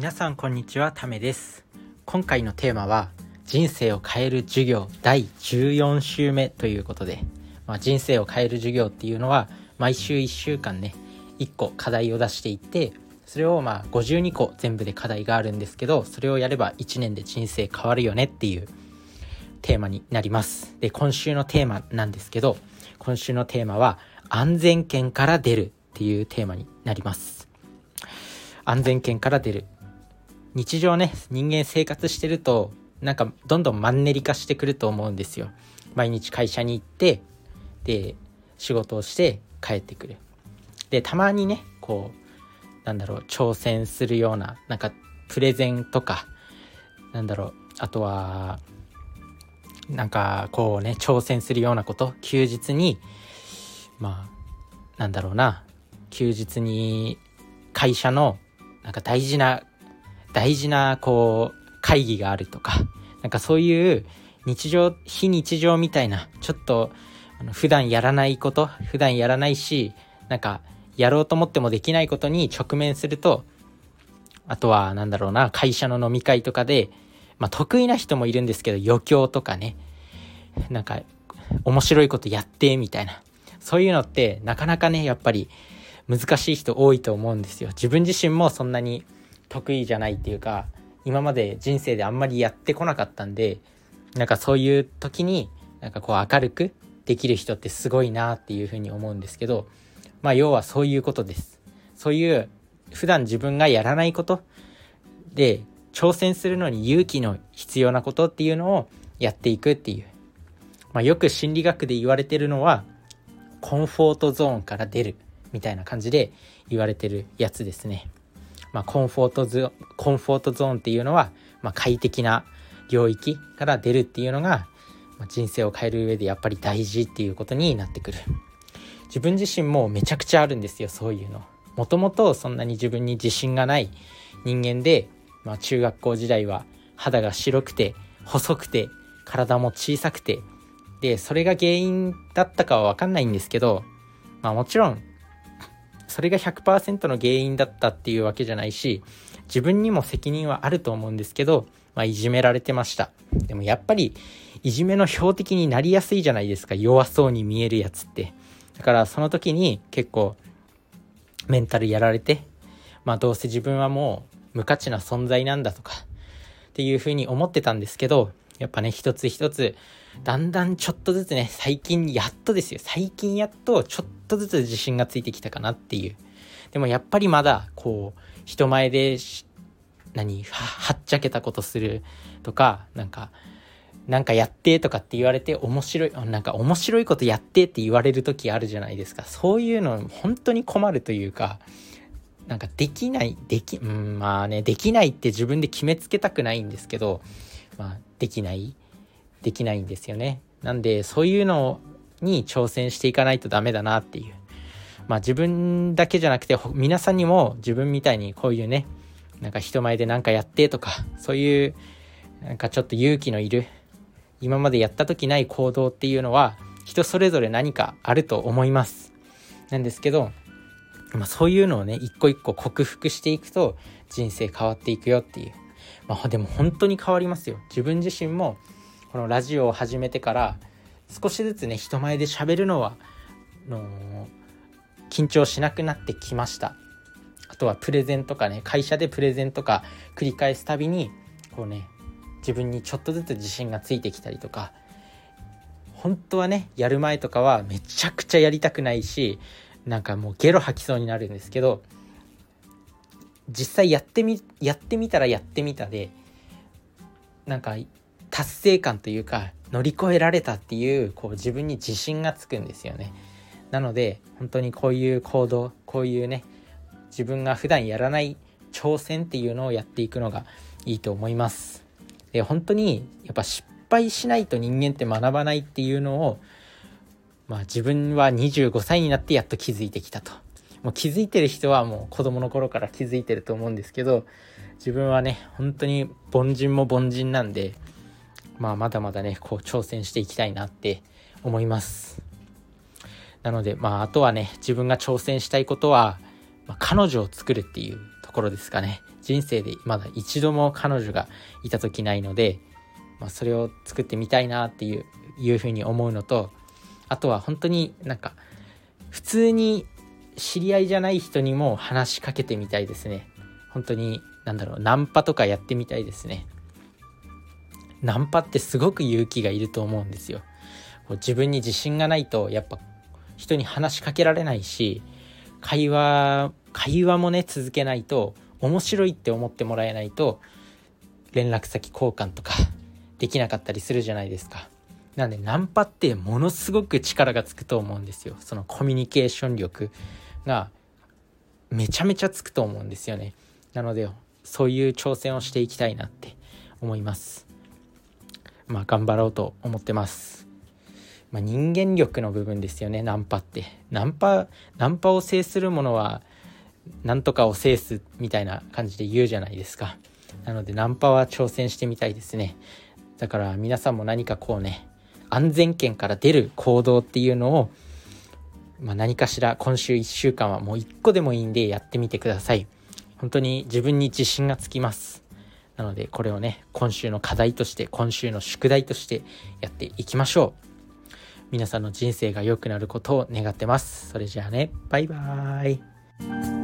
皆さんこんにちはためです。今回のテーマは人生を変える授業第14週目ということで、まあ、人生を変える授業っていうのは毎週1週間ね1個課題を出していってそれをまあ52個全部で課題があるんですけどそれをやれば1年で人生変わるよねっていうテーマになります。で今週のテーマなんですけど今週のテーマは安全圏から出るっていうテーマになります。安全圏から出る。日常ね人間生活してるとなんかどんどんマンネリ化してくると思うんですよ。毎日会社に行ってで仕事をして帰ってくる。でたまにねこうなんだろう挑戦するようななんかプレゼンとかなんだろうあとはなんかこうね挑戦するようなこと休日にまあなんだろうな休日に会社のなんか大事な大事なこう会議があるとかなんかそういう日常非日常みたいなちょっとあの普段やらないこと普段やらないしなんかやろうと思ってもできないことに直面するとあとはなんだろうな会社の飲み会とかで、まあ、得意な人もいるんですけど余興とかねなんか面白いことやってみたいなそういうのってなかなかねやっぱり難しい人多いと思うんですよ。自分自身もそんなに得意じゃないっていうか今まで人生であんまりやってこなかったんでなんかそういう時になんかこう明るくできる人ってすごいなっていうふうに思うんですけどまあ要はそういうことですそういう普段自分がやらないことで挑戦するのに勇気の必要なことっていうのをやっていくっていう、まあ、よく心理学で言われてるのはコンフォートゾーンから出るみたいな感じで言われてるやつですね。まあ、コンフォートゾコンフォートゾーンっていうのは、まあ、快適な領域から出るっていうのが、まあ、人生を変える上でやっぱり大事っていうことになってくる。自分自身もめちゃくちゃあるんですよそういうの。もともとそんなに自分に自信がない人間で、まあ、中学校時代は肌が白くて細くて体も小さくて。でそれが原因だったかは分かんないんですけどまあもちろんそれが100%の原因だったっていうわけじゃないし自分にも責任はあると思うんですけど、まあ、いじめられてました。でもやっぱりいじめの標的になりやすいじゃないですか。弱そうに見えるやつって。だからその時に結構メンタルやられてまあどうせ自分はもう無価値な存在なんだとかっていうふうに思ってたんですけどやっぱね一つ一つだんだんちょっとずつね最近やっとですよ。最近やっとちょっとずつ自信がついてきたかなっていう。でもやっぱりまだこう人前で何はっちゃけたことするとかなんかなんかやってとかって言われて面白いなんか面白いことやってって言われる時あるじゃないですか。そういうの本当に困るというかなんかできないできうんまあねできないって自分で決めつけたくないんですけどまあできないできないんですよね。なんでそういうのに挑戦していかないとダメだなっていう。まあ自分だけじゃなくて皆さんにも自分みたいにこういうねなんか人前で何かやってとかそういうなんかちょっと勇気のいる今までやった時ない行動っていうのは人それぞれ何かあると思います。なんですけど、まあ、そういうのをね一個一個克服していくと人生変わっていくよっていう。まあでも本当に変わりますよ。自分自身もこのラジオを始めてから少しずつね人前で喋るのはの緊張しなくなってきました。あとはプレゼンとかね会社でプレゼンとか繰り返すたびにこうね自分にちょっとずつ自信がついてきたりとか本当はねやる前とかはめちゃくちゃやりたくないしなんかもうゲロ吐きそうになるんですけど実際やってみやってみたらやってみたでなんか達成感というか乗り越えられたっていうこう自分に自信がつくんですよね。なので本当にこういう行動こういうね自分が普段やらない挑戦っていうのをやっていくのがいいと思います。で本当にやっぱ失敗しないと人間って学ばないっていうのをまあ自分は25歳になってやっと気づいてきたと。もう気づいてる人はもう子供の頃から気づいてると思うんですけど自分はね本当に凡人も凡人なんでまあ、まだまだねこう挑戦していきたいなって思います。なのでまああとはね自分が挑戦したいことは、まあ、彼女を作るっていうところですかね。人生でまだ一度も彼女がいた時ないので、まあ、それを作ってみたいなっていういうふうに思うのとあとは本当になんか普通に知り合いじゃない人にも話しかけてみたいですね。本当になんだろうナンパとかやってみたいですね。ナンパってすごく勇気がいると思うんですよ自分に自信がないとやっぱ人に話しかけられないし会話会話もね続けないと面白いって思ってもらえないと連絡先交換とかできなかったりするじゃないですか。なんでナンパってものすごく力がつくと思うんですよ。そのコミュニケーション力がめちゃめちゃつくと思うんですよね。なのでそういう挑戦をしていきたいなって思います。まあ頑張ろうと思ってます。まあ、人間力の部分ですよね。ナンパって。ナンパナンパを制するものはなんとかを制すみたいな感じで言うじゃないですか。なのでナンパは挑戦してみたいですね。だから皆さんも何かこうね安全圏から出る行動っていうのを、まあ、何かしら今週1週間はもう1個でもいいんでやってみてください。本当に自分に自信がつきます。なのでこれをね今週の課題として今週の宿題としてやっていきましょう皆さんの人生が良くなることを願ってます。それじゃあね、バイバーイ。